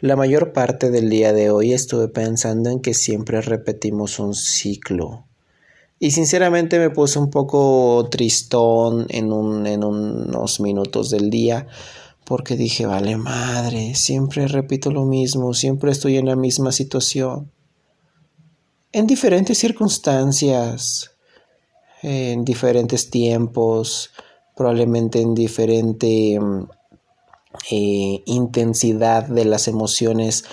La mayor parte del día de hoy estuve pensando en que siempre repetimos un ciclo. Y sinceramente me puse un poco tristón en, un, en unos minutos del día porque dije, vale madre, siempre repito lo mismo, siempre estoy en la misma situación. En diferentes circunstancias, en diferentes tiempos, probablemente en diferente mm, eh, intensidad de las emociones,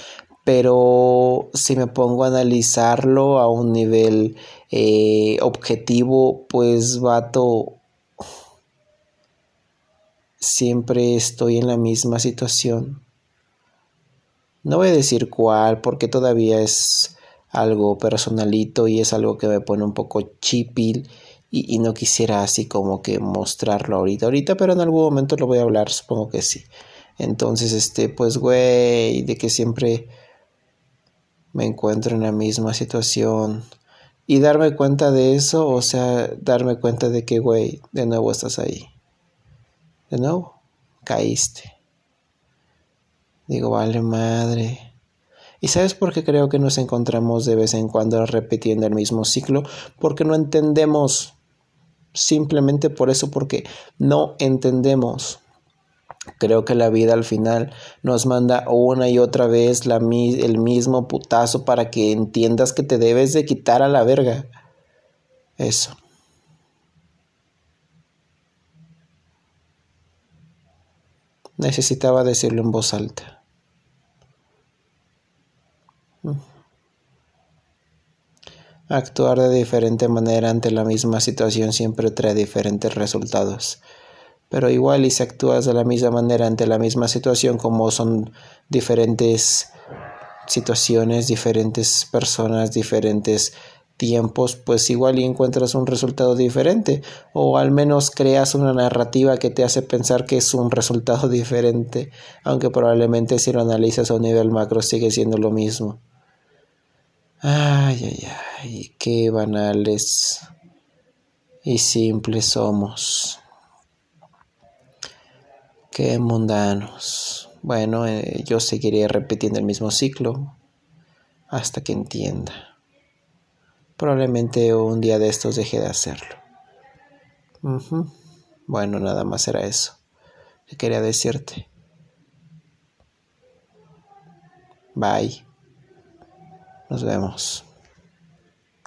pero si me pongo a analizarlo a un nivel eh, objetivo, pues vato, siempre estoy en la misma situación. No voy a decir cuál, porque todavía es algo personalito y es algo que me pone un poco chipil y, no quisiera así como que mostrarlo ahorita, ahorita, pero en algún momento lo voy a hablar, supongo que sí. Entonces, este, pues, güey, de que siempre me encuentro en la misma situación. Y darme cuenta de eso, o sea, darme cuenta de que, güey, de nuevo estás ahí. De nuevo, caíste. Digo, vale madre. ¿Y sabes por qué creo que nos encontramos de vez en cuando repitiendo el mismo ciclo? Porque no entendemos. Simplemente por eso, porque no entendemos. Creo que la vida al final nos manda una y otra vez la, el mismo putazo para que entiendas que te debes de quitar a la verga. Eso. Necesitaba decirlo en voz alta. Actuar de diferente manera ante la misma situación siempre trae diferentes resultados. Pero igual y si actúas de la misma manera ante la misma situación como son diferentes situaciones, diferentes personas, diferentes tiempos, pues igual y encuentras un resultado diferente. O al menos creas una narrativa que te hace pensar que es un resultado diferente, aunque probablemente si lo analizas a un nivel macro sigue siendo lo mismo. Ay, ay, ay, qué banales y simples somos. Qué mundanos. Bueno, eh, yo seguiré repitiendo el mismo ciclo hasta que entienda. Probablemente un día de estos deje de hacerlo. Bueno, nada más era eso que quería decirte. Bye. Nos vemos.